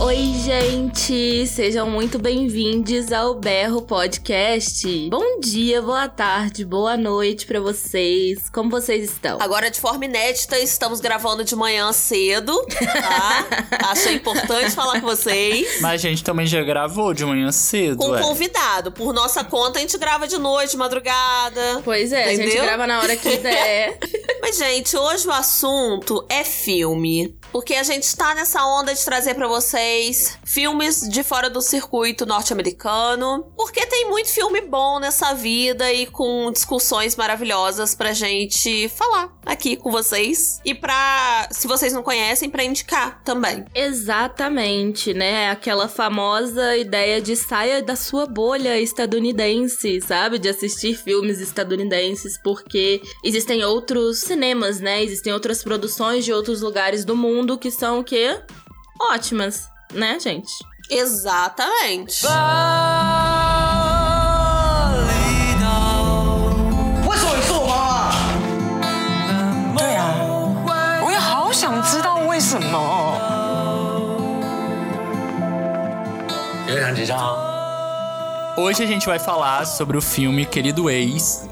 Oi, gente! Sejam muito bem-vindos ao Berro Podcast. Bom dia, boa tarde, boa noite para vocês. Como vocês estão? Agora, de forma inédita, estamos gravando de manhã cedo, tá? Achei importante falar com vocês. Mas a gente também já gravou de manhã cedo, Com é. convidado. Por nossa conta, a gente grava de noite, de madrugada. Pois é, a gente Entendeu? grava na hora que der. Mas, gente, hoje o assunto é filme. Porque a gente tá nessa onda de trazer pra vocês filmes de fora do circuito norte-americano. Porque tem muito filme bom nessa vida e com discussões maravilhosas pra gente falar aqui com vocês. E pra, se vocês não conhecem, pra indicar também. Exatamente, né? Aquela famosa ideia de saia da sua bolha estadunidense, sabe? De assistir filmes estadunidenses, porque existem outros cinemas, né? Existem outras produções de outros lugares do mundo mundo que são o quê? Ótimas, né, gente? Exatamente. Hoje a gente vai falar sobre o filme Querido Ex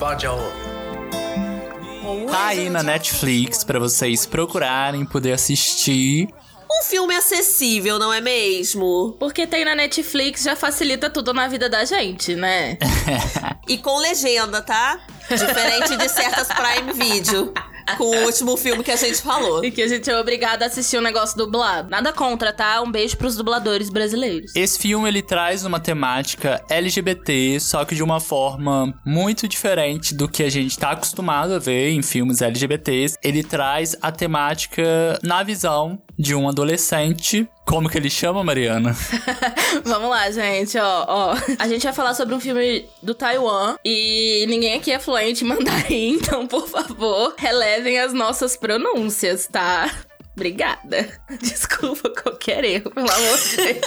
tá aí na Netflix para vocês procurarem, poder assistir. Um filme acessível, não é mesmo? Porque tem na Netflix já facilita tudo na vida da gente, né? e com legenda, tá? Diferente de certas Prime Video. Com o último filme que a gente falou. E que a gente é obrigado a assistir um negócio dublado. Nada contra, tá? Um beijo pros dubladores brasileiros. Esse filme ele traz uma temática LGBT, só que de uma forma muito diferente do que a gente tá acostumado a ver em filmes LGBTs. Ele traz a temática na visão de um adolescente. Como que ele chama, Mariana? Vamos lá, gente, ó, ó. A gente vai falar sobre um filme do Taiwan e ninguém aqui é fluente em mandarim, então, por favor, relevem as nossas pronúncias, tá? Obrigada. Desculpa qualquer erro, pelo amor de Deus.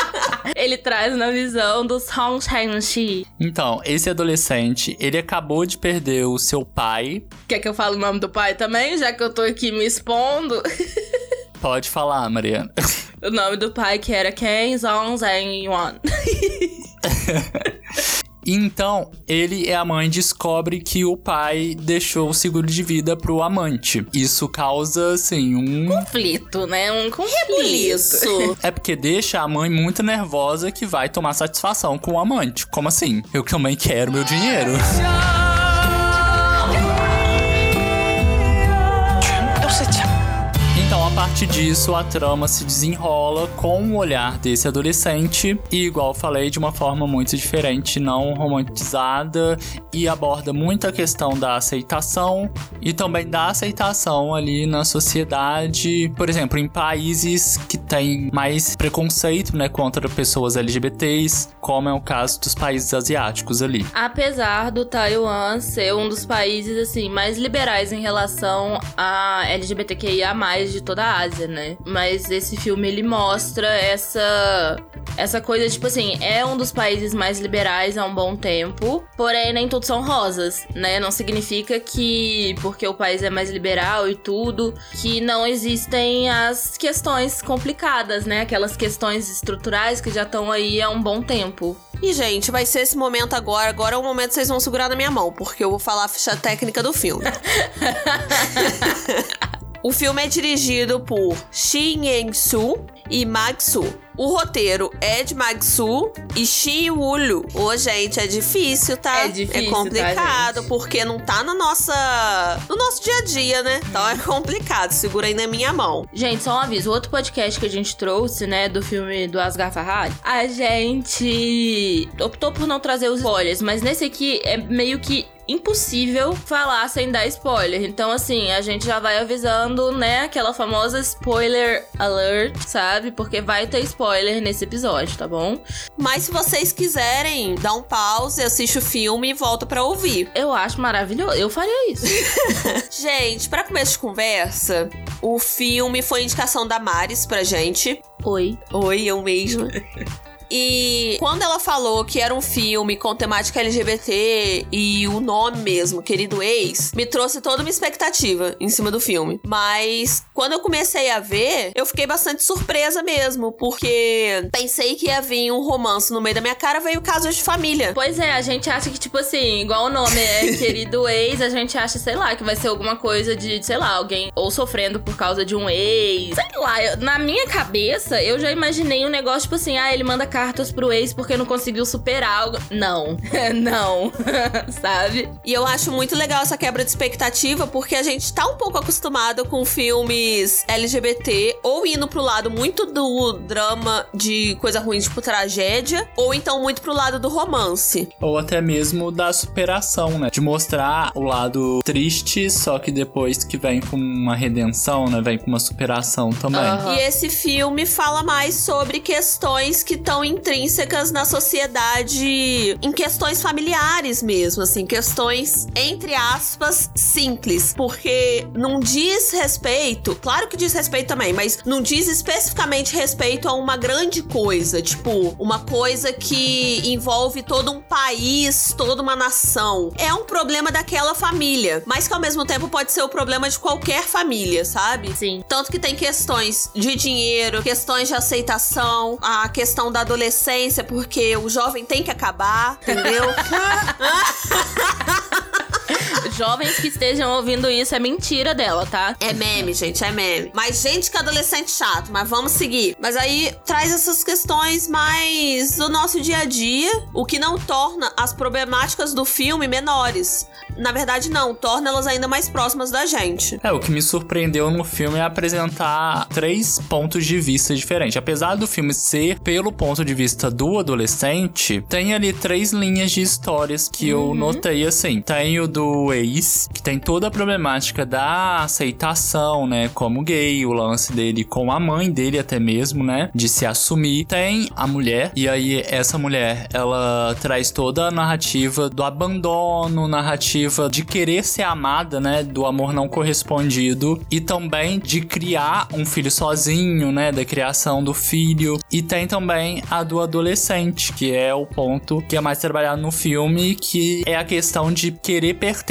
Ele traz na visão dos Hong Shang-Chi. Então, esse adolescente, ele acabou de perder o seu pai. Quer que eu fale o nome do pai também, já que eu tô aqui me expondo? Pode falar, Mariana. O nome do pai que era Ken Zong Zhang Yuan. Então, ele e a mãe descobre que o pai deixou o seguro de vida pro amante. Isso causa, assim, um. conflito, né? Um conflito. É porque deixa a mãe muito nervosa que vai tomar satisfação com o amante. Como assim? Eu também quero meu dinheiro. Disso, a trama se desenrola com o olhar desse adolescente e, igual falei, de uma forma muito diferente, não romantizada e aborda muito a questão da aceitação e também da aceitação ali na sociedade, por exemplo, em países que têm mais preconceito, né, contra pessoas LGBTs, como é o caso dos países asiáticos ali. Apesar do Taiwan ser um dos países assim mais liberais em relação a LGBTQIA+ de toda a Ásia, né? Mas esse filme ele mostra essa essa coisa tipo assim, é um dos países mais liberais há um bom tempo, porém nem todos são rosas, né? Não significa que porque o país é mais liberal e tudo, que não existem as questões complicadas, né? Aquelas questões estruturais que já estão aí há um bom tempo. E, gente, vai ser esse momento agora. Agora é o momento que vocês vão segurar na minha mão, porque eu vou falar a ficha técnica do filme. o filme é dirigido por Shin Yeng-soo e Mag-soo. O roteiro é de Mag-soo e Shi Woo-lu. Ô, gente, é difícil, tá? É difícil, É tá, complicado, gente? porque não tá na nossa... no nosso dia a dia, né? Então é complicado. Segura aí na minha mão. Gente, só um aviso. O outro podcast que a gente trouxe, né, do filme do Asghar Farhadi, a gente optou por não trazer os spoilers, mas nesse aqui é meio que impossível falar sem dar spoiler. Então, assim, a gente já vai avisando, né, aquela famosa spoiler alert, sabe? Porque vai ter spoiler nesse episódio, tá bom? Mas se vocês quiserem, dá um pause, assiste o filme e volta pra ouvir. Eu acho maravilhoso. Eu faria isso. Gente, pra começo de conversa, o filme foi indicação da Maris pra gente. Oi. Oi, eu mesma. E quando ela falou que era um filme com temática LGBT e o nome mesmo, Querido Ex, me trouxe toda uma expectativa em cima do filme. Mas quando eu comecei a ver, eu fiquei bastante surpresa mesmo, porque pensei que ia vir um romance no meio da minha cara, veio casos de família. Pois é, a gente acha que, tipo assim, igual o nome é Querido Ex, a gente acha, sei lá, que vai ser alguma coisa de, sei lá, alguém ou sofrendo por causa de um ex. Sei lá, eu, na minha cabeça, eu já imaginei um negócio, tipo assim, ah, ele manda cartas pro ex porque não conseguiu superar algo. Não, não, sabe? E eu acho muito legal essa quebra de expectativa, porque a gente tá um pouco acostumado com filmes LGBT, ou indo pro lado muito do drama de coisa ruim, tipo tragédia, ou então muito pro lado do romance. Ou até mesmo da superação, né? De mostrar o lado triste, só que depois que vem com uma redenção, né? Vem com uma superação também. Uhum. E esse filme fala mais sobre questões que estão intrínsecas na sociedade, em questões familiares mesmo, assim, questões, entre aspas, simples. Porque não diz respeito, claro que diz respeito também, mas não diz especificamente respeito a uma grande coisa, tipo, uma coisa que envolve todo um país, toda uma nação. É um problema daquela família, mas que ao mesmo tempo pode ser o problema de qualquer família, sabe? Sim. Tanto que tem questões de dinheiro, questões de aceitação, a questão da adolescência, porque o jovem tem que acabar, entendeu? Jovens que estejam ouvindo isso, é mentira dela, tá? É meme, gente, é meme. Mas gente que é adolescente chato, mas vamos seguir. Mas aí traz essas questões mais do nosso dia a dia, o que não torna as problemáticas do filme menores. Na verdade, não, torna elas ainda mais próximas da gente. É, o que me surpreendeu no filme é apresentar três pontos de vista diferentes. Apesar do filme ser pelo ponto de vista do adolescente, tem ali três linhas de histórias que uhum. eu notei assim. Tem o do ex, que tem toda a problemática da aceitação, né, como gay, o lance dele com a mãe dele até mesmo, né, de se assumir. Tem a mulher, e aí essa mulher, ela traz toda a narrativa do abandono, narrativa de querer ser amada, né? Do amor não correspondido. E também de criar um filho sozinho, né? Da criação do filho. E tem também a do adolescente, que é o ponto que é mais trabalhado no filme, que é a questão de querer pertencer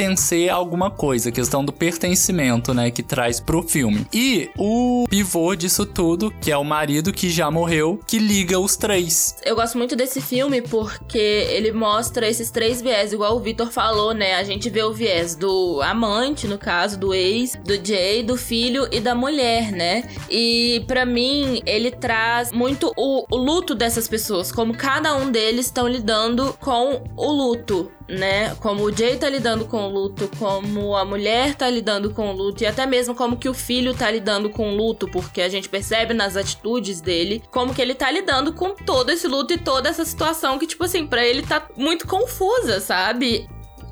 a alguma coisa, a questão do pertencimento, né? Que traz pro filme. E o pivô disso tudo, que é o marido que já morreu, que liga os três. Eu gosto muito desse filme porque ele mostra esses três viés, igual o Vitor falou, né? A gente vê o viés do amante, no caso, do ex, do Jay, do filho e da mulher, né? E para mim, ele traz muito o, o luto dessas pessoas, como cada um deles estão lidando com o luto né? Como o Jay tá lidando com o luto, como a mulher tá lidando com o luto e até mesmo como que o filho tá lidando com o luto, porque a gente percebe nas atitudes dele como que ele tá lidando com todo esse luto e toda essa situação que tipo assim, para ele tá muito confusa, sabe?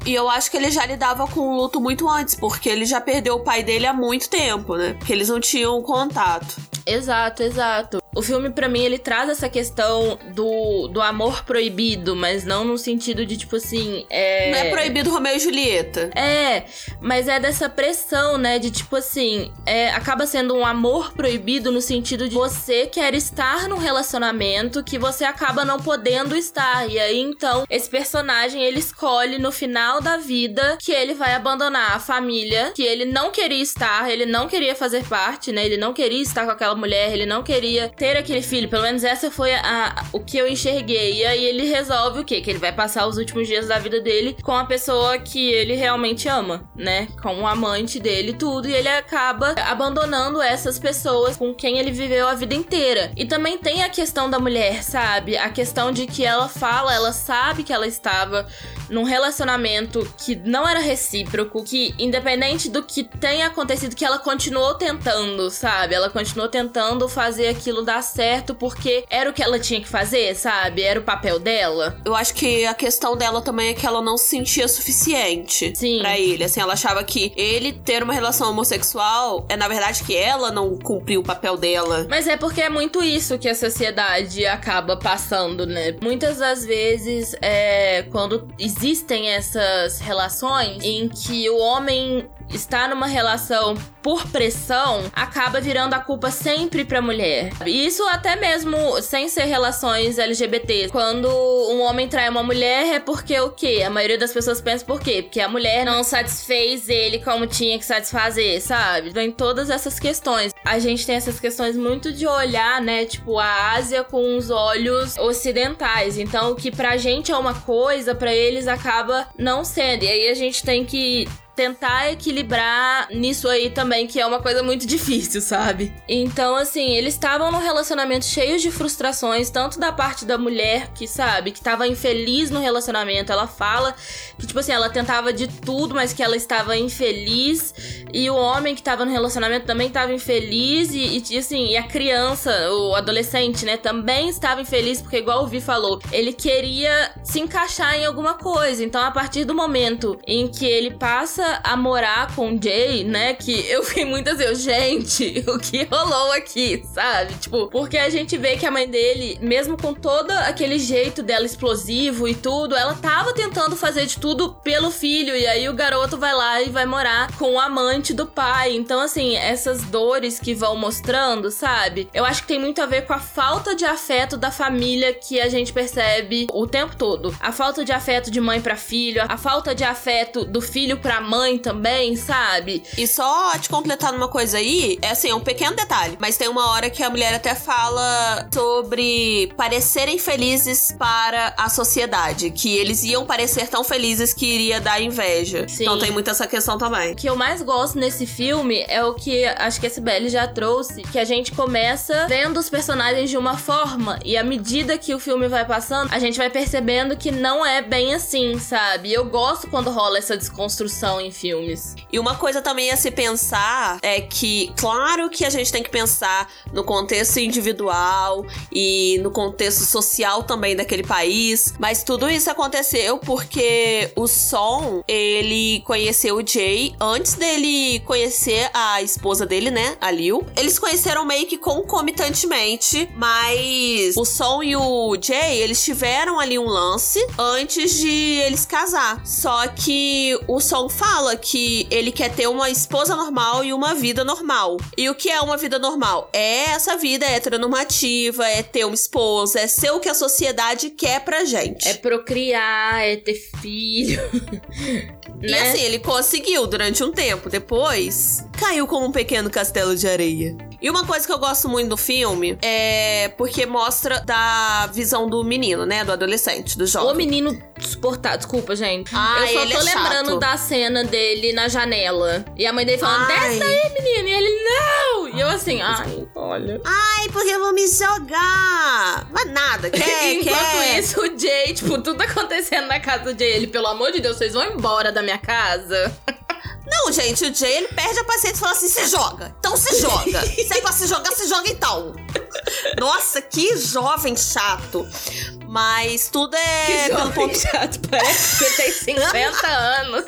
E eu acho que ele já lidava com o luto muito antes, porque ele já perdeu o pai dele há muito tempo, né? Porque eles não tinham contato. Exato, exato. O filme, para mim, ele traz essa questão do, do amor proibido, mas não no sentido de, tipo assim. É... Não é proibido Romeu e Julieta. É, mas é dessa pressão, né? De tipo assim, é, acaba sendo um amor proibido no sentido de você quer estar num relacionamento que você acaba não podendo estar. E aí, então, esse personagem ele escolhe no final da vida que ele vai abandonar a família, que ele não queria estar, ele não queria fazer parte, né? Ele não queria estar com aquela mulher, ele não queria ter aquele filho. Pelo menos essa foi a, a, o que eu enxerguei. E aí ele resolve o quê? Que ele vai passar os últimos dias da vida dele com a pessoa que ele realmente ama, né? Com o amante dele tudo. E ele acaba abandonando essas pessoas com quem ele viveu a vida inteira. E também tem a questão da mulher, sabe? A questão de que ela fala, ela sabe que ela estava num relacionamento que não era recíproco, que independente do que tenha acontecido, que ela continuou tentando, sabe? Ela continuou tentando fazer aquilo dar certo porque era o que ela tinha que fazer, sabe? Era o papel dela. Eu acho que a questão dela também é que ela não se sentia suficiente Sim. para ele. Assim, ela achava que ele ter uma relação homossexual é na verdade que ela não cumpriu o papel dela. Mas é porque é muito isso que a sociedade acaba passando, né? Muitas das vezes, é, quando existem essas relações em que o homem está numa relação por pressão, acaba virando a culpa sempre pra mulher. Isso até mesmo sem ser relações LGBT. Quando um homem trai uma mulher é porque o quê? A maioria das pessoas pensa por quê? Porque a mulher não satisfez ele como tinha que satisfazer, sabe? Vem todas essas questões. A gente tem essas questões muito de olhar, né? Tipo, a Ásia com os olhos ocidentais. Então, o que pra gente é uma coisa, para eles acaba não sendo. E aí a gente tem que tentar equilibrar nisso aí também, que é uma coisa muito difícil, sabe? Então, assim, eles estavam num relacionamento cheio de frustrações, tanto da parte da mulher, que sabe, que tava infeliz no relacionamento. Ela fala que, tipo assim, ela tentava de tudo, mas que ela estava infeliz. E o homem que tava no relacionamento também estava infeliz. E, e, assim, e a criança, o adolescente, né, também estava infeliz, porque, igual o Vi falou, ele queria se encaixar em alguma coisa. Então, a partir do momento em que ele passa a morar com o Jay, né? Que eu fiquei muito assim, gente, o que rolou aqui, sabe? Tipo, porque a gente vê que a mãe dele, mesmo com todo aquele jeito dela explosivo e tudo, ela tava tentando fazer de tudo pelo filho. E aí o garoto vai lá e vai morar com o amante do pai. Então, assim, essas dores que vão mostrando, sabe? Eu acho que tem muito a ver com a falta de afeto da família que a gente percebe o tempo todo. A falta de afeto de mãe para filho, a falta de afeto do filho pra mãe mãe também, sabe? E só te completar numa coisa aí, é assim, é um pequeno detalhe, mas tem uma hora que a mulher até fala sobre parecerem felizes para a sociedade, que eles iam parecer tão felizes que iria dar inveja. Sim. Então tem muito essa questão também. O que eu mais gosto nesse filme é o que acho que a Sibeli já trouxe, que a gente começa vendo os personagens de uma forma e à medida que o filme vai passando, a gente vai percebendo que não é bem assim, sabe? Eu gosto quando rola essa desconstrução em filmes. E uma coisa também a se pensar é que, claro que a gente tem que pensar no contexto individual e no contexto social também daquele país, mas tudo isso aconteceu porque o Som, ele conheceu o Jay antes dele conhecer a esposa dele, né, a Liu. Eles conheceram meio que concomitantemente, mas o Som e o Jay, eles tiveram ali um lance antes de eles casar. Só que o Som fala fala que ele quer ter uma esposa normal e uma vida normal. E o que é uma vida normal? É essa vida heteronormativa, é ter uma esposa, é ser o que a sociedade quer pra gente. É procriar, é ter filho. E né? assim, ele conseguiu durante um tempo. Depois, caiu como um pequeno castelo de areia. E uma coisa que eu gosto muito do filme é porque mostra da visão do menino, né? Do adolescente, do jovem. O menino suportar, desculpa, gente. Ah, eu só tô é lembrando chato. da cena dele na janela. E a mãe dele falando, desce aí, menino. E ele, não! E eu assim, ai, olha. Ai, porque eu vou me jogar. Mas nada, quer, Enquanto quer. isso, o Jay, tipo, tudo acontecendo na casa dele. Ele, pelo amor de Deus, vocês vão embora da minha casa. Não, gente, o Jay ele perde a paciência e fala assim: se joga. Então se joga. se é pra se jogar, se joga então. Nossa, que jovem chato. Mas tudo é. Que pelo ponto chato, parece que tem 50 anos.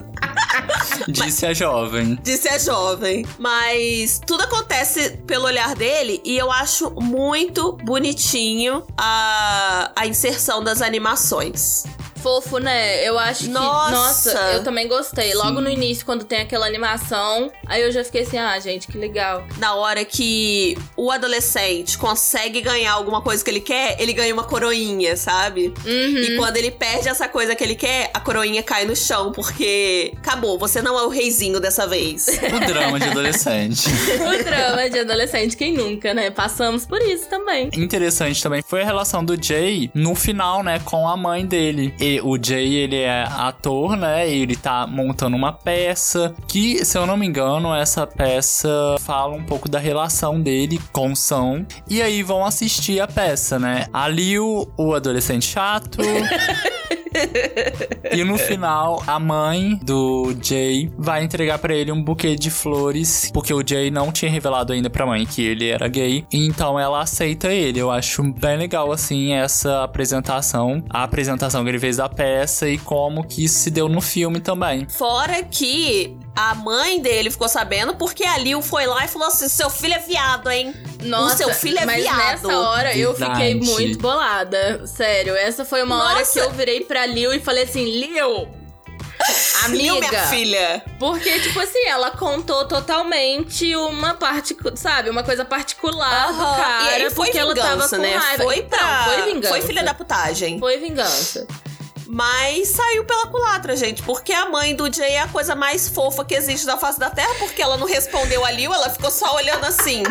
Disse a jovem. Disse a jovem. Mas tudo acontece pelo olhar dele e eu acho muito bonitinho a, a inserção das animações fofo, né? Eu acho que. Nossa, nossa eu também gostei. Sim. Logo no início, quando tem aquela animação, aí eu já fiquei assim, ah, gente, que legal. Na hora que o adolescente consegue ganhar alguma coisa que ele quer, ele ganha uma coroinha, sabe? Uhum. E quando ele perde essa coisa que ele quer, a coroinha cai no chão, porque acabou, você não é o reizinho dessa vez. o drama de adolescente. o drama de adolescente, quem nunca, né? Passamos por isso também. Interessante também foi a relação do Jay no final, né, com a mãe dele o Jay, ele é ator, né? E ele tá montando uma peça que, se eu não me engano, essa peça fala um pouco da relação dele com o São. E aí vão assistir a peça, né? Ali o, o adolescente chato. e no final, a mãe do Jay vai entregar para ele um buquê de flores, porque o Jay não tinha revelado ainda pra mãe que ele era gay. Então ela aceita ele. Eu acho bem legal, assim, essa apresentação. A apresentação que ele fez da peça e como que isso se deu no filme também. Fora que a mãe dele ficou sabendo porque a Lil foi lá e falou assim: seu filho é viado, hein? Nossa, o seu filho é mas viado. Nessa hora eu fiquei muito bolada. Sério, essa foi uma Nossa. hora que eu virei pra Lil e falei assim: Lil, amiga. minha filha? Porque, tipo assim, ela contou totalmente uma parte, sabe, uma coisa particular do Aham. cara. e aí foi porque ela tava vingança, com né? raiva. Foi Então, pra... foi vingança. Foi filha da putagem. Foi vingança. Mas saiu pela culatra, gente. Porque a mãe do Jay é a coisa mais fofa que existe da face da Terra. Porque ela não respondeu ali, ela ficou só olhando assim.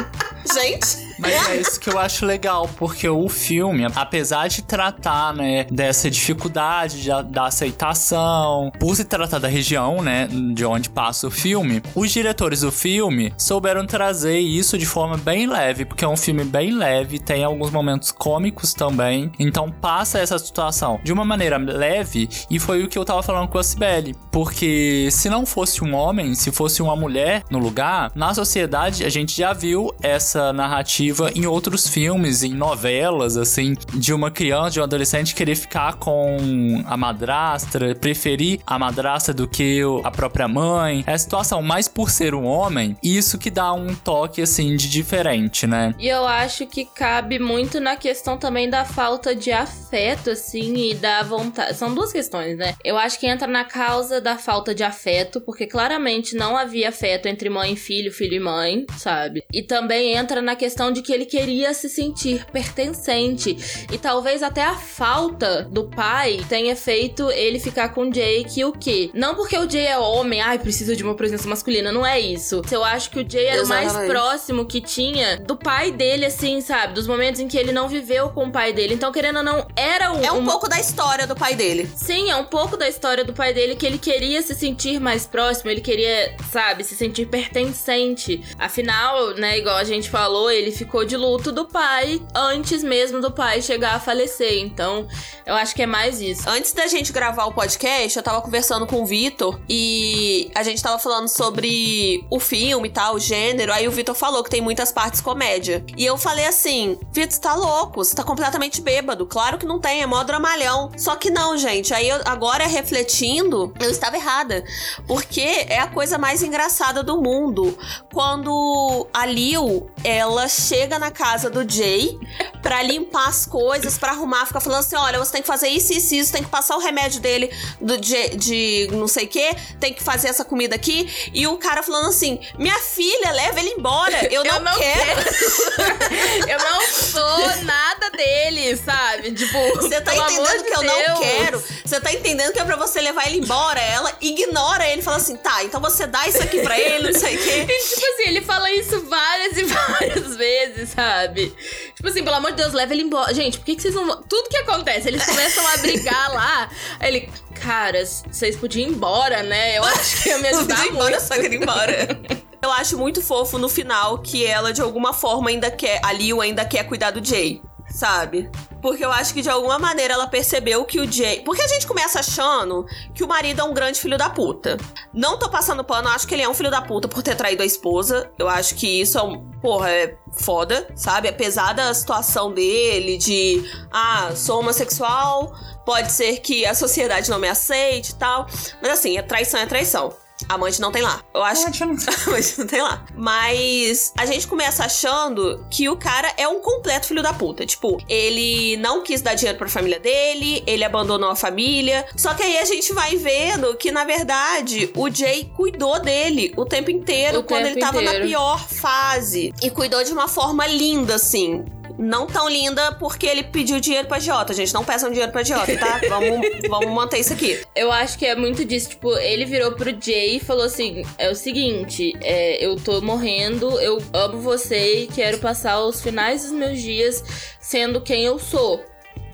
Gente. Mas é isso que eu acho legal, porque o filme, apesar de tratar, né, dessa dificuldade de- da aceitação, por se tratar da região, né, de onde passa o filme, os diretores do filme souberam trazer isso de forma bem leve, porque é um filme bem leve, tem alguns momentos cômicos também, então passa essa situação de uma maneira leve, e foi o que eu tava falando com a Cibele, porque se não fosse um homem, se fosse uma mulher no lugar, na sociedade a gente já viu essa narrativa em outros filmes, em novelas, assim, de uma criança, de um adolescente querer ficar com a madrastra, preferir a madrasta do que a própria mãe. É a situação, mas por ser um homem, isso que dá um toque, assim, de diferente, né? E eu acho que cabe muito na questão também da falta de afeto, assim, e da vontade. São duas questões, né? Eu acho que entra na causa da falta de afeto, porque claramente não havia afeto entre mãe e filho, filho e mãe, sabe? E também entra na questão de que ele queria se sentir pertencente. E talvez até a falta do pai tenha feito ele ficar com o Jake o quê? Não porque o Jay é homem, ai, precisa de uma presença masculina, não é isso. Eu acho que o Jay era o mais próximo que tinha do pai dele, assim, sabe? Dos momentos em que ele não viveu com o pai dele. Então, querendo ou não, era um. É um uma- pouco da história do pai dele. Sim, é um pouco da história do pai dele que ele queria se sentir mais próximo, ele queria, sabe, se sentir pertencente. Afinal, né, igual a gente falou, ele ficou de luto do pai antes mesmo do pai chegar a falecer. Então, eu acho que é mais isso. Antes da gente gravar o podcast, eu tava conversando com o Vitor e a gente tava falando sobre o filme e tal, o gênero. Aí o Vitor falou que tem muitas partes comédia. E eu falei assim: Vitor, você tá louco, você tá completamente bêbado. Claro que não tem, é mó dramalhão. Só que não, gente. Aí eu, agora refletindo, eu estava errada. Porque é a coisa mais engraçada do mundo. Quando a Lil, ela chega na casa do Jay pra limpar as coisas, pra arrumar, fica falando assim: olha, você tem que fazer isso, isso, isso, tem que passar o remédio dele do, de, de não sei o que, tem que fazer essa comida aqui. E o cara falando assim: minha filha, leva ele embora. Eu não, Eu não quero. eu não sou nada dele, sabe? Tipo, Você tá entendendo de que eu não quero? Você tá entendendo que é pra você levar ele embora? Ela ignora ele e fala assim: tá, então você dá isso aqui pra ele, não sei o quê. E, tipo assim, ele fala isso várias e várias vezes, sabe? Tipo assim, pelo amor de Deus, leva ele embora. Gente, por que, que vocês não. vão- Tudo que acontece, eles começam a brigar lá. Aí ele, cara, vocês podiam ir embora, né? Eu acho que ia me ajudar ir embora, muito. só ir embora. Eu acho muito fofo no final que ela, de alguma forma, ainda quer. A Liu ainda quer cuidar do Jay, sabe? Porque eu acho que de alguma maneira ela percebeu que o Jay. Porque a gente começa achando que o marido é um grande filho da puta. Não tô passando pano, acho que ele é um filho da puta por ter traído a esposa. Eu acho que isso é um. Porra, é foda, sabe? Apesar da situação dele, de. Ah, sou homossexual, pode ser que a sociedade não me aceite e tal. Mas assim, a traição é traição. Amante não tem lá. Eu acho Amante não tem lá. Mas a gente começa achando que o cara é um completo filho da puta. Tipo, ele não quis dar dinheiro pra família dele, ele abandonou a família. Só que aí a gente vai vendo que, na verdade, o Jay cuidou dele o tempo inteiro O quando tempo ele tava na inteiro. pior fase. E cuidou de uma forma linda, assim. Não tão linda porque ele pediu dinheiro pra Jota, gente. Não peçam dinheiro pra Jota, tá? vamos, vamos manter isso aqui. Eu acho que é muito disso. Tipo, ele virou pro Jay e falou assim: é o seguinte, é, eu tô morrendo, eu amo você e quero passar os finais dos meus dias sendo quem eu sou,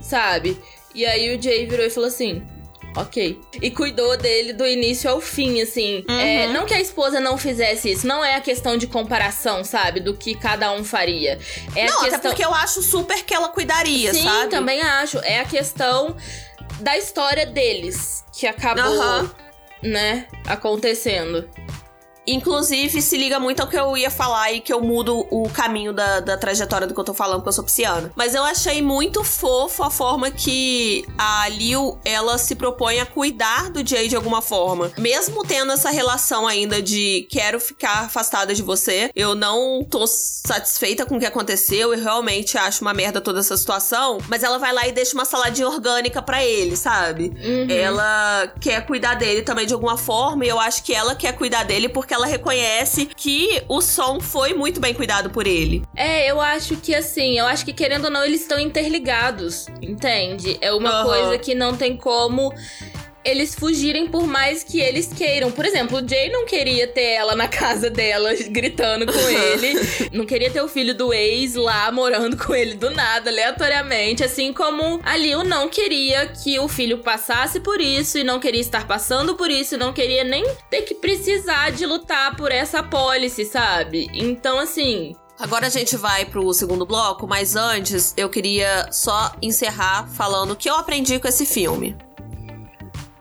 sabe? E aí o Jay virou e falou assim. Ok. E cuidou dele do início ao fim, assim. É, não que a esposa não fizesse isso, não é a questão de comparação, sabe? Do que cada um faria. É não, a até questão. porque eu acho super que ela cuidaria, Sim, sabe? também acho. É a questão da história deles que acabou, Aham. né, acontecendo. Inclusive, se liga muito ao que eu ia falar e que eu mudo o caminho da, da trajetória do que eu tô falando, porque eu sou pisciana. Mas eu achei muito fofo a forma que a Liu, ela se propõe a cuidar do Jay de alguma forma. Mesmo tendo essa relação ainda de quero ficar afastada de você, eu não tô satisfeita com o que aconteceu e realmente acho uma merda toda essa situação, mas ela vai lá e deixa uma saladinha orgânica para ele, sabe? Uhum. Ela quer cuidar dele também de alguma forma e eu acho que ela quer cuidar dele porque ela reconhece que o som foi muito bem cuidado por ele. É, eu acho que assim, eu acho que querendo ou não, eles estão interligados, entende? É uma uhum. coisa que não tem como eles fugirem por mais que eles queiram. Por exemplo, o Jay não queria ter ela na casa dela gritando com ele. não queria ter o filho do ex lá morando com ele do nada, aleatoriamente. Assim como a Liu não queria que o filho passasse por isso e não queria estar passando por isso e não queria nem ter que precisar de lutar por essa pólice, sabe? Então, assim, Agora a gente vai pro segundo bloco, mas antes eu queria só encerrar falando o que eu aprendi com esse filme.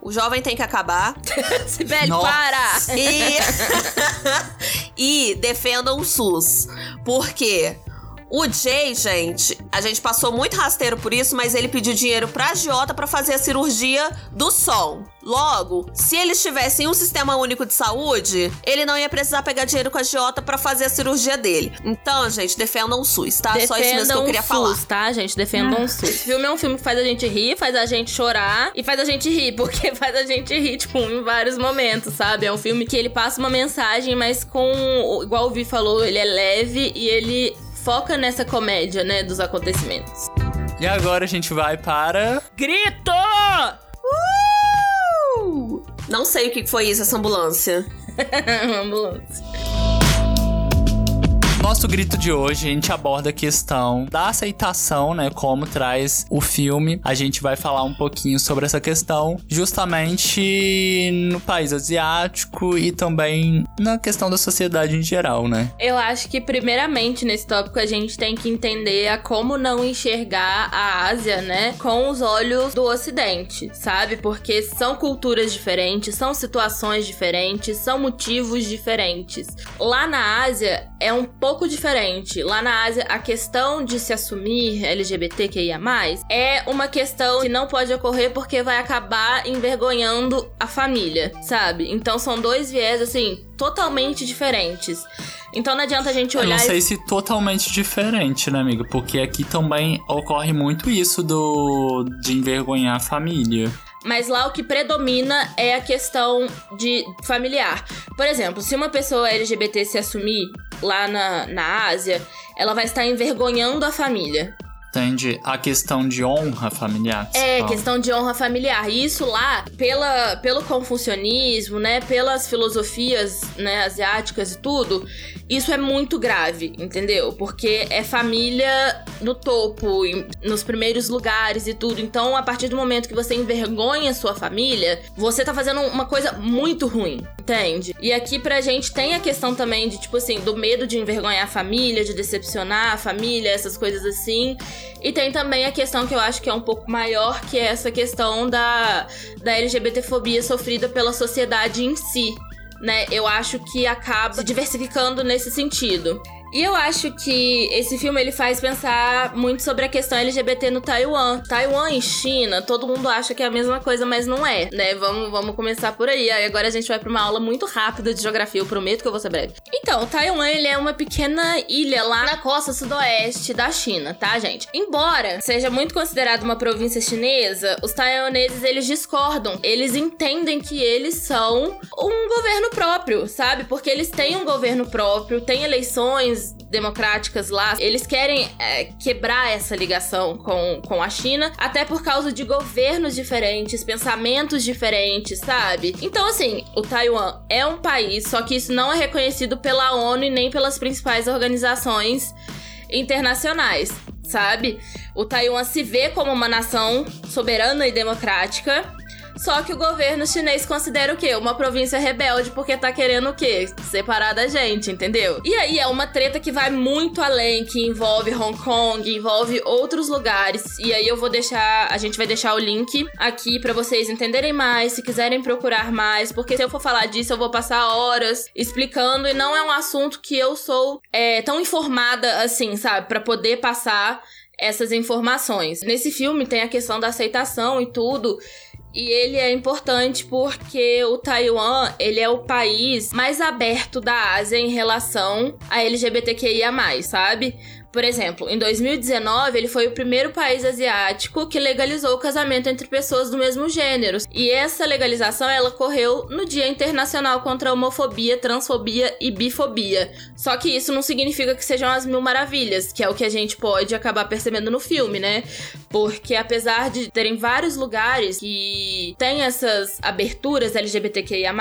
O jovem tem que acabar. Sibeli, para! E... e defendam o SUS. Por quê? O Jay, gente, a gente passou muito rasteiro por isso, mas ele pediu dinheiro pra agiota para fazer a cirurgia do som. Logo, se eles tivessem um sistema único de saúde, ele não ia precisar pegar dinheiro com a agiota para fazer a cirurgia dele. Então, gente, defendam o SUS, tá? Defendam Só isso mesmo que eu queria SUS, falar. tá, gente? Defendam ah. o SUS. Esse filme é um filme que faz a gente rir, faz a gente chorar e faz a gente rir, porque faz a gente rir, tipo, em vários momentos, sabe? É um filme que ele passa uma mensagem, mas com. Igual o Vi falou, ele é leve e ele foca nessa comédia, né, dos acontecimentos. E agora a gente vai para. Grito! Uh! Não sei o que foi isso, essa ambulância. ambulância. Nosso grito de hoje, a gente aborda a questão da aceitação, né? Como traz o filme. A gente vai falar um pouquinho sobre essa questão, justamente no país asiático e também na questão da sociedade em geral, né? Eu acho que, primeiramente, nesse tópico, a gente tem que entender a como não enxergar a Ásia, né? Com os olhos do Ocidente, sabe? Porque são culturas diferentes, são situações diferentes, são motivos diferentes. Lá na Ásia é um pouco pouco diferente. Lá na Ásia, a questão de se assumir LGBTQIA, é uma questão que não pode ocorrer porque vai acabar envergonhando a família, sabe? Então são dois viés, assim, totalmente diferentes. Então não adianta a gente olhar. Eu não sei e... se totalmente diferente, né, amiga? Porque aqui também ocorre muito isso do de envergonhar a família. Mas lá o que predomina é a questão de familiar. Por exemplo, se uma pessoa LGBT se assumir lá na, na Ásia, ela vai estar envergonhando a família. Entende? A questão de honra familiar. É, fala. questão de honra familiar. E isso lá, pela, pelo confucionismo, né? Pelas filosofias né, asiáticas e tudo, isso é muito grave, entendeu? Porque é família no topo, nos primeiros lugares e tudo. Então, a partir do momento que você envergonha sua família, você tá fazendo uma coisa muito ruim, entende? E aqui pra gente tem a questão também de, tipo assim, do medo de envergonhar a família, de decepcionar a família, essas coisas assim. E tem também a questão que eu acho que é um pouco maior, que é essa questão da, da LGBTfobia sofrida pela sociedade em si né? Eu acho que acaba se diversificando nesse sentido. E eu acho que esse filme ele faz pensar muito sobre a questão LGBT no Taiwan. Taiwan e China, todo mundo acha que é a mesma coisa, mas não é, né? Vamos, vamos começar por aí. Aí agora a gente vai para uma aula muito rápida de geografia, eu prometo que eu vou ser breve. Então, Taiwan ele é uma pequena ilha lá na costa sudoeste da China, tá, gente? Embora seja muito considerado uma província chinesa, os taiwaneses eles discordam. Eles entendem que eles são um governo próprio, sabe? Porque eles têm um governo próprio, têm eleições democráticas lá, eles querem é, quebrar essa ligação com, com a China, até por causa de governos diferentes, pensamentos diferentes, sabe? Então, assim, o Taiwan é um país, só que isso não é reconhecido pela ONU e nem pelas principais organizações internacionais, sabe? O Taiwan se vê como uma nação soberana e democrática, Só que o governo chinês considera o quê? Uma província rebelde porque tá querendo o quê? Separar da gente, entendeu? E aí é uma treta que vai muito além, que envolve Hong Kong, envolve outros lugares. E aí eu vou deixar, a gente vai deixar o link aqui para vocês entenderem mais, se quiserem procurar mais, porque se eu for falar disso eu vou passar horas explicando e não é um assunto que eu sou é, tão informada assim, sabe, para poder passar essas informações. Nesse filme tem a questão da aceitação e tudo. E ele é importante porque o Taiwan, ele é o país mais aberto da Ásia em relação a LGBTQIA+, sabe? Por exemplo, em 2019, ele foi o primeiro país asiático que legalizou o casamento entre pessoas do mesmo gênero. E essa legalização ela ocorreu no Dia Internacional contra a Homofobia, Transfobia e Bifobia. Só que isso não significa que sejam as mil maravilhas, que é o que a gente pode acabar percebendo no filme, né? Porque apesar de terem vários lugares que têm essas aberturas LGBTQIA,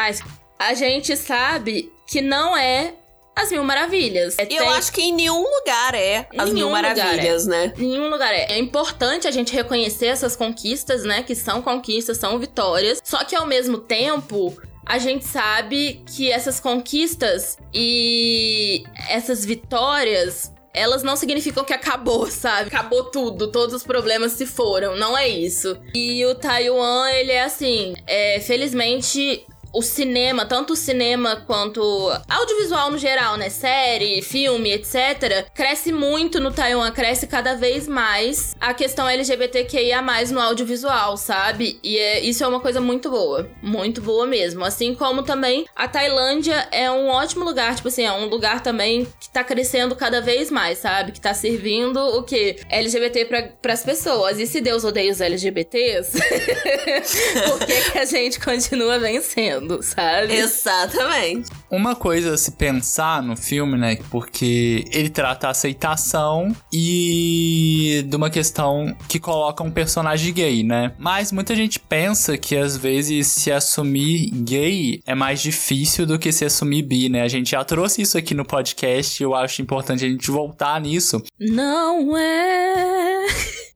a gente sabe que não é as Mil Maravilhas. É, eu acho que em nenhum lugar é as Mil Maravilhas, é. né? Nenhum lugar é. É importante a gente reconhecer essas conquistas, né? Que são conquistas, são vitórias. Só que ao mesmo tempo, a gente sabe que essas conquistas e essas vitórias elas não significam que acabou, sabe? Acabou tudo, todos os problemas se foram, não é isso. E o Taiwan, ele é assim, é, felizmente o cinema, tanto o cinema quanto audiovisual no geral, né? Série, filme, etc., cresce muito no Taiwan, cresce cada vez mais a questão LGBTQIA no audiovisual, sabe? E é, isso é uma coisa muito boa. Muito boa mesmo. Assim como também a Tailândia é um ótimo lugar, tipo assim, é um lugar também que tá crescendo cada vez mais, sabe? Que tá servindo o quê? LGBT para as pessoas. E se Deus odeia os LGBTs, por que, que a gente continua vencendo? Sabe? Exatamente. Uma coisa a se pensar no filme, né? Porque ele trata a aceitação e de uma questão que coloca um personagem gay, né? Mas muita gente pensa que às vezes se assumir gay é mais difícil do que se assumir bi, né? A gente já trouxe isso aqui no podcast e eu acho importante a gente voltar nisso. Não é.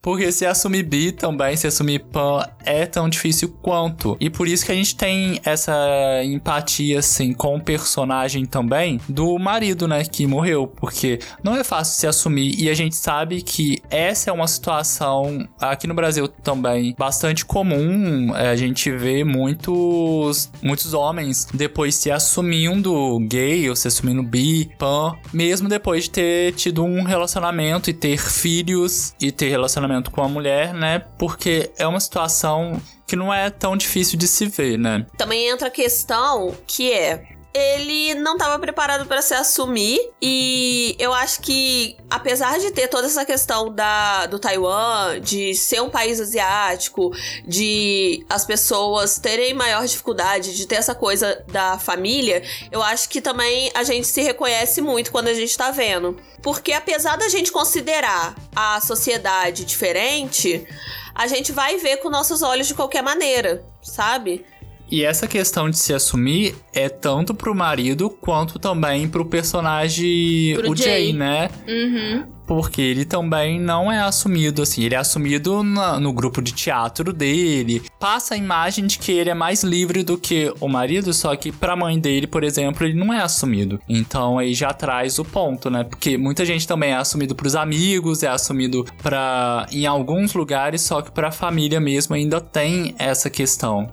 Porque se assumir bi também, se assumir pan, é tão difícil quanto. E por isso que a gente tem essa empatia, assim, com o personagem também do marido, né, que morreu. Porque não é fácil se assumir. E a gente sabe que essa é uma situação, aqui no Brasil também, bastante comum. É, a gente vê muitos, muitos homens depois se assumindo gay ou se assumindo bi, pan, mesmo depois de ter tido um relacionamento e ter filhos e ter relacionamento relacionamento com a mulher, né? Porque é uma situação que não é tão difícil de se ver, né? Também entra a questão que é ele não estava preparado para se assumir. E eu acho que apesar de ter toda essa questão da do Taiwan de ser um país asiático de as pessoas terem maior dificuldade de ter essa coisa da família eu acho que também a gente se reconhece muito quando a gente está vendo. Porque apesar da gente considerar a sociedade diferente a gente vai ver com nossos olhos de qualquer maneira sabe e essa questão de se assumir é tanto pro marido quanto também pro personagem, pro o Jay, Jay né? Uhum. Porque ele também não é assumido, assim. Ele é assumido na, no grupo de teatro dele. Passa a imagem de que ele é mais livre do que o marido, só que pra mãe dele, por exemplo, ele não é assumido. Então aí já traz o ponto, né? Porque muita gente também é assumido pros amigos, é assumido pra. em alguns lugares, só que pra família mesmo ainda tem essa questão.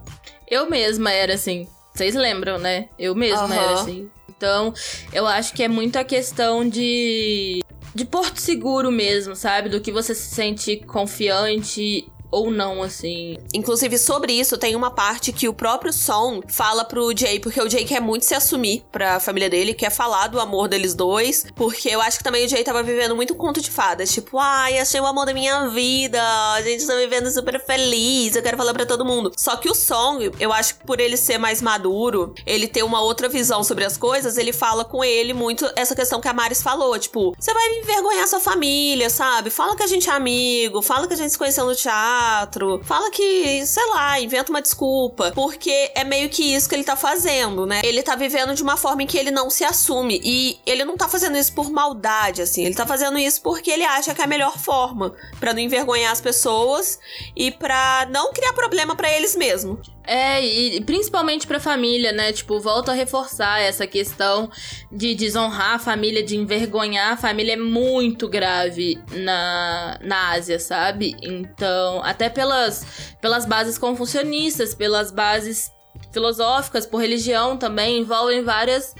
Eu mesma era assim. Vocês lembram, né? Eu mesma uhum. era assim. Então, eu acho que é muito a questão de. de porto seguro mesmo, sabe? Do que você se sente confiante ou não, assim. Inclusive, sobre isso, tem uma parte que o próprio Som fala pro Jay, porque o Jay quer muito se assumir pra família dele, quer falar do amor deles dois, porque eu acho que também o Jay tava vivendo muito conto de fadas, tipo, ai, achei o amor da minha vida, a gente tá vivendo super feliz, eu quero falar para todo mundo. Só que o Song, eu acho que por ele ser mais maduro, ele ter uma outra visão sobre as coisas, ele fala com ele muito essa questão que a Maris falou, tipo, você vai envergonhar sua família, sabe? Fala que a gente é amigo, fala que a gente se conheceu no teatro, teatro. Fala que, sei lá, inventa uma desculpa. Porque é meio que isso que ele tá fazendo, né? Ele tá vivendo de uma forma em que ele não se assume. E ele não tá fazendo isso por maldade, assim. Ele tá fazendo isso porque ele acha que é a melhor forma para não envergonhar as pessoas e para não criar problema para eles mesmos. É, e principalmente pra família, né? Tipo, volta a reforçar essa questão de desonrar a família, de envergonhar a família é muito grave na, na Ásia, sabe? Então, até pelas, pelas bases confucionistas, pelas bases filosóficas, por religião também, envolvem várias,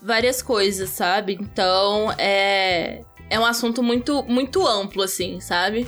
várias coisas, sabe? Então, é, é um assunto muito, muito amplo, assim, sabe?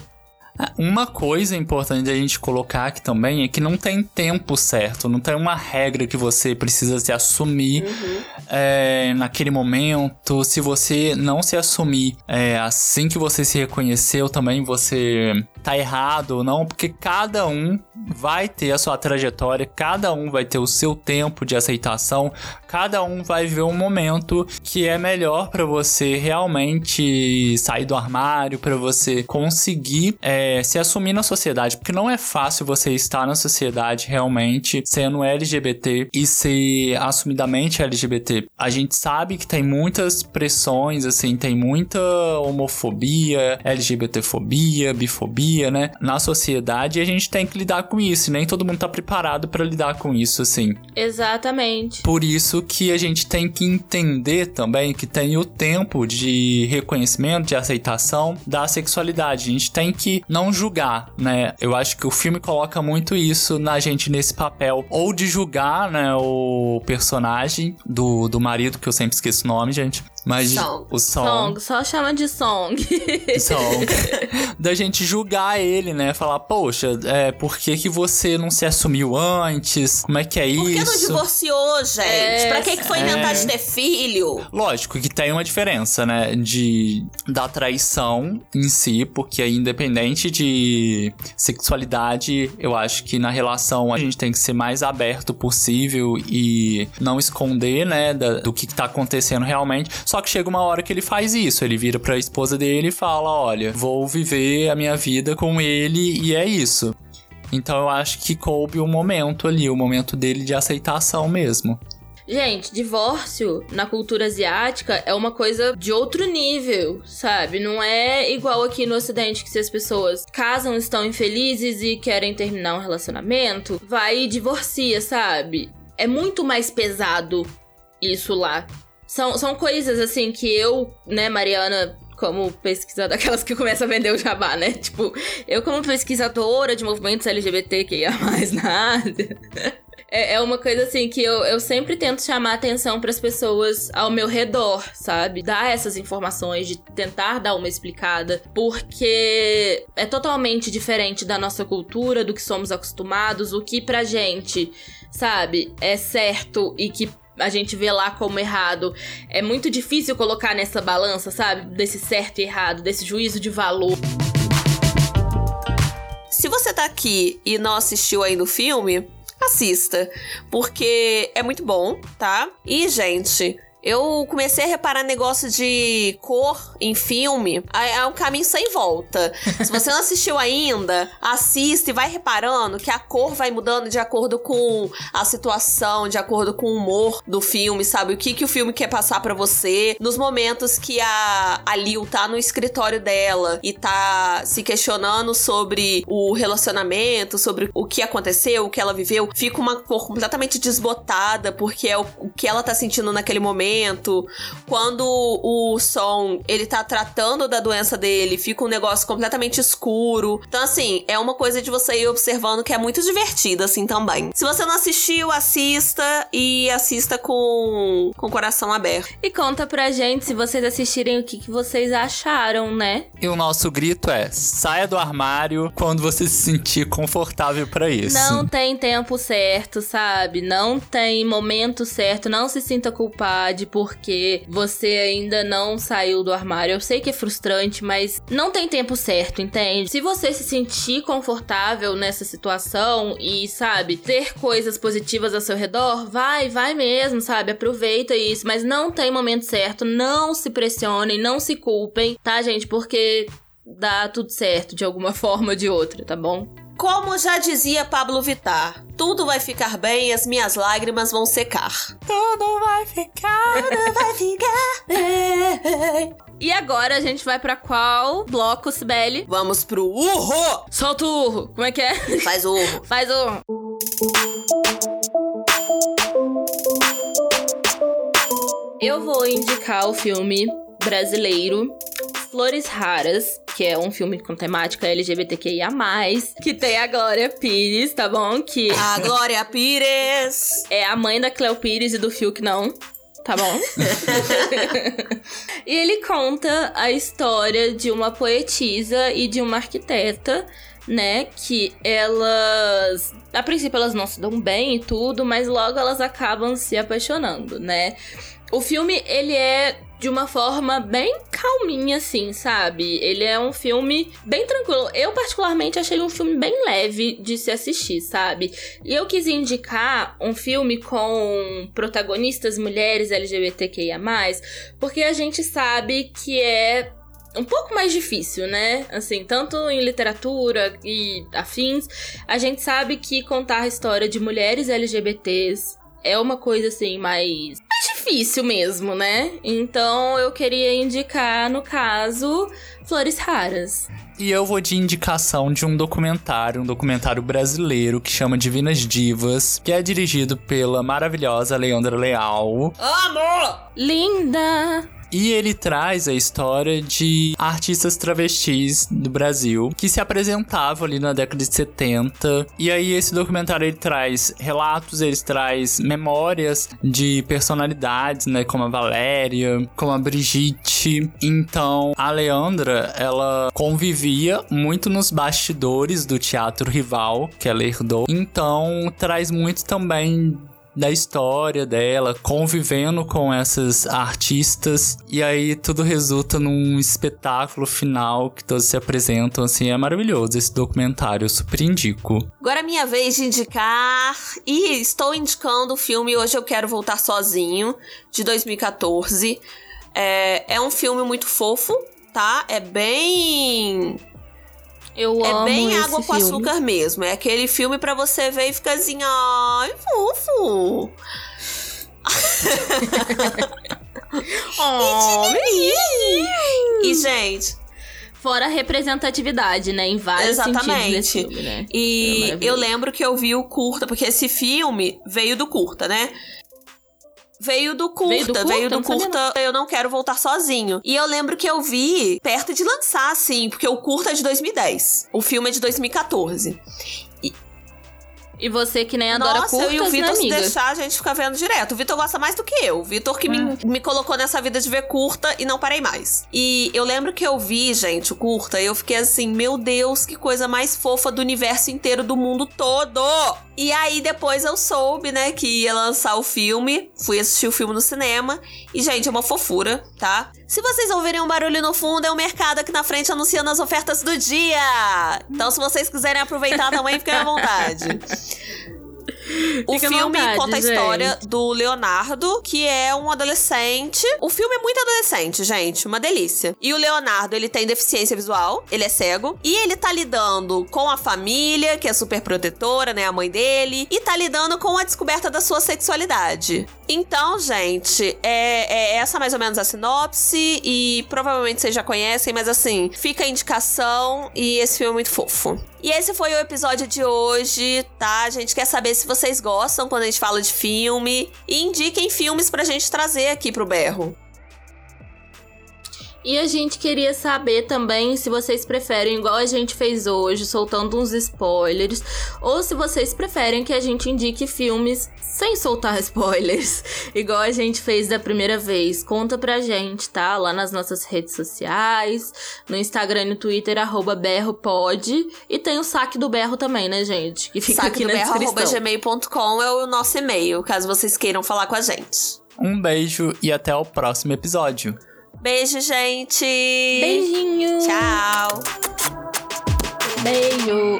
Uma coisa importante a gente colocar aqui também é que não tem tempo certo, não tem uma regra que você precisa se assumir uhum. é, naquele momento. Se você não se assumir é, assim que você se reconheceu, também você tá errado ou não, porque cada um vai ter a sua trajetória, cada um vai ter o seu tempo de aceitação, cada um vai ver um momento que é melhor para você realmente sair do armário, para você conseguir. É, se assumir na sociedade, porque não é fácil você estar na sociedade realmente sendo LGBT e ser assumidamente LGBT. A gente sabe que tem muitas pressões, assim, tem muita homofobia, LGBTfobia, bifobia, né, na sociedade e a gente tem que lidar com isso. E nem todo mundo tá preparado para lidar com isso, assim. Exatamente. Por isso que a gente tem que entender também que tem o tempo de reconhecimento, de aceitação da sexualidade. A gente tem que não julgar, né? Eu acho que o filme coloca muito isso na gente nesse papel, ou de julgar, né, o personagem do, do marido, que eu sempre esqueço o nome, gente. Mas song. o song. Song, só chama de song. Song. da gente julgar ele, né? Falar, poxa, é, por que, que você não se assumiu antes? Como é que é por isso? Por que não divorciou, gente? É, pra que, que foi inventar é... de ter filho? Lógico que tem uma diferença, né? De, da traição em si, porque é independente de sexualidade, eu acho que na relação a gente tem que ser mais aberto possível e não esconder, né, da, do que, que tá acontecendo realmente. Só só que chega uma hora que ele faz isso. Ele vira pra esposa dele e fala: Olha, vou viver a minha vida com ele e é isso. Então eu acho que coube o momento ali, o momento dele de aceitação mesmo. Gente, divórcio na cultura asiática é uma coisa de outro nível, sabe? Não é igual aqui no ocidente que se as pessoas casam, estão infelizes e querem terminar um relacionamento, vai e divorcia, sabe? É muito mais pesado isso lá. São, são coisas, assim, que eu, né, Mariana, como pesquisadora, aquelas que começam a vender o jabá, né? Tipo, eu como pesquisadora de movimentos LGBTQIA+, nada... É, é uma coisa assim que eu, eu sempre tento chamar atenção para as pessoas ao meu redor, sabe? Dar essas informações, de tentar dar uma explicada, porque é totalmente diferente da nossa cultura, do que somos acostumados, o que pra gente, sabe, é certo e que a gente vê lá como errado. É muito difícil colocar nessa balança, sabe? Desse certo e errado, desse juízo de valor. Se você tá aqui e não assistiu aí no filme, assista, porque é muito bom, tá? E, gente, eu comecei a reparar negócio de cor em filme. É, um caminho sem volta. Se você não assistiu ainda, assiste e vai reparando que a cor vai mudando de acordo com a situação, de acordo com o humor do filme, sabe? O que, que o filme quer passar para você. Nos momentos que a, a Liu tá no escritório dela e tá se questionando sobre o relacionamento, sobre o que aconteceu, o que ela viveu, fica uma cor completamente desbotada, porque é o, o que ela tá sentindo naquele momento quando o som ele tá tratando da doença dele, fica um negócio completamente escuro. Então, assim, é uma coisa de você ir observando que é muito divertida, assim, também. Se você não assistiu, assista e assista com, com o coração aberto. E conta pra gente, se vocês assistirem, o que, que vocês acharam, né? E o nosso grito é: saia do armário quando você se sentir confortável para isso. Não tem tempo certo, sabe? Não tem momento certo. Não se sinta culpado porque você ainda não saiu do armário. Eu sei que é frustrante, mas não tem tempo certo, entende? Se você se sentir confortável nessa situação e, sabe, ter coisas positivas ao seu redor, vai, vai mesmo, sabe? Aproveita isso, mas não tem momento certo. Não se pressionem, não se culpem, tá, gente? Porque dá tudo certo de alguma forma ou de outra, tá bom? Como já dizia Pablo Vitar, tudo vai ficar bem e as minhas lágrimas vão secar. Tudo vai ficar, tudo vai ficar bem. E agora a gente vai para qual bloco, Sibeli? Vamos pro urro! Solta o urro! Como é que é? Faz o urro. Faz o urro. Eu vou indicar o filme brasileiro Flores Raras, que é um filme com temática LGBTQIA+, que tem a Glória Pires, tá bom? Que A Glória Pires! é a mãe da Cleo Pires e do Fiuk não. Tá bom? e ele conta a história de uma poetisa e de uma arquiteta, né? Que elas. A princípio elas não se dão bem e tudo, mas logo elas acabam se apaixonando, né? O filme, ele é de uma forma bem calminha, assim, sabe? Ele é um filme bem tranquilo. Eu, particularmente, achei um filme bem leve de se assistir, sabe? E eu quis indicar um filme com protagonistas mulheres LGBTQIA, porque a gente sabe que é um pouco mais difícil, né? Assim, tanto em literatura e afins, a gente sabe que contar a história de mulheres LGBTs é uma coisa assim mais, mais difícil mesmo, né? Então eu queria indicar, no caso, Flores Raras. E eu vou de indicação de um documentário, um documentário brasileiro que chama Divinas Divas, que é dirigido pela maravilhosa Leandra Leal. Amor! Linda! E ele traz a história de artistas travestis do Brasil que se apresentavam ali na década de 70. E aí esse documentário ele traz relatos, ele traz memórias de personalidades, né, como a Valéria, como a Brigitte. Então, a Leandra, ela convivia muito nos bastidores do teatro rival que ela herdou. Então, traz muito também da história dela, convivendo com essas artistas, e aí tudo resulta num espetáculo final que todos se apresentam, assim, é maravilhoso esse documentário, eu super indico. Agora é minha vez de indicar. E estou indicando o filme Hoje Eu Quero Voltar Sozinho, de 2014. É, é um filme muito fofo, tá? É bem Eu É amo bem esse água com filme. açúcar mesmo. É aquele filme pra você ver e ficar assim, ai, fofo. Oh, E, gente, Fora a representatividade, né? Em vários Exatamente. sentidos filme, né? É e maravilhoso. eu lembro que eu vi o curta, porque esse filme veio do curta, né? Veio do curta, Veio do curta? veio do curta, Eu Não Quero Voltar Sozinho. E eu lembro que eu vi perto de lançar, assim, porque o curta é de 2010. O filme é de 2014. E você que nem adora Nossa, curtas, eu e o né, Vitor se amiga? deixar, a gente fica vendo direto. O Vitor gosta mais do que eu. O Vitor que Ah. me, me colocou nessa vida de ver curta e não parei mais. E eu lembro que eu vi, gente, o curta, e eu fiquei assim, meu Deus, que coisa mais fofa do universo inteiro, do mundo todo! E aí depois eu soube, né, que ia lançar o filme. Fui assistir o filme no cinema. E, gente, é uma fofura, tá? Se vocês ouvirem um barulho no fundo, é o mercado aqui na frente anunciando as ofertas do dia. Então, se vocês quiserem aproveitar também, fiquem à vontade. O Fica filme vontade, conta a gente. história do Leonardo, que é um adolescente. O filme é muito adolescente, gente, uma delícia. E o Leonardo, ele tem deficiência visual, ele é cego, e ele tá lidando com a família, que é super protetora, né, a mãe dele, e tá lidando com a descoberta da sua sexualidade. Então, gente, é, é essa mais ou menos a sinopse, e provavelmente vocês já conhecem, mas assim, fica a indicação, e esse filme é muito fofo. E esse foi o episódio de hoje, tá? A gente quer saber se vocês gostam quando a gente fala de filme. E indiquem filmes pra gente trazer aqui pro Berro. E a gente queria saber também se vocês preferem, igual a gente fez hoje, soltando uns spoilers, ou se vocês preferem que a gente indique filmes sem soltar spoilers, igual a gente fez da primeira vez. Conta pra gente, tá? Lá nas nossas redes sociais, no Instagram e no Twitter, arroba berropod. E tem o saque do berro também, né, gente? Que fica aqui na descrição. gmail.com é o nosso e-mail, caso vocês queiram falar com a gente. Um beijo e até o próximo episódio. Beijo, gente! Beijinho! Tchau! Beijo!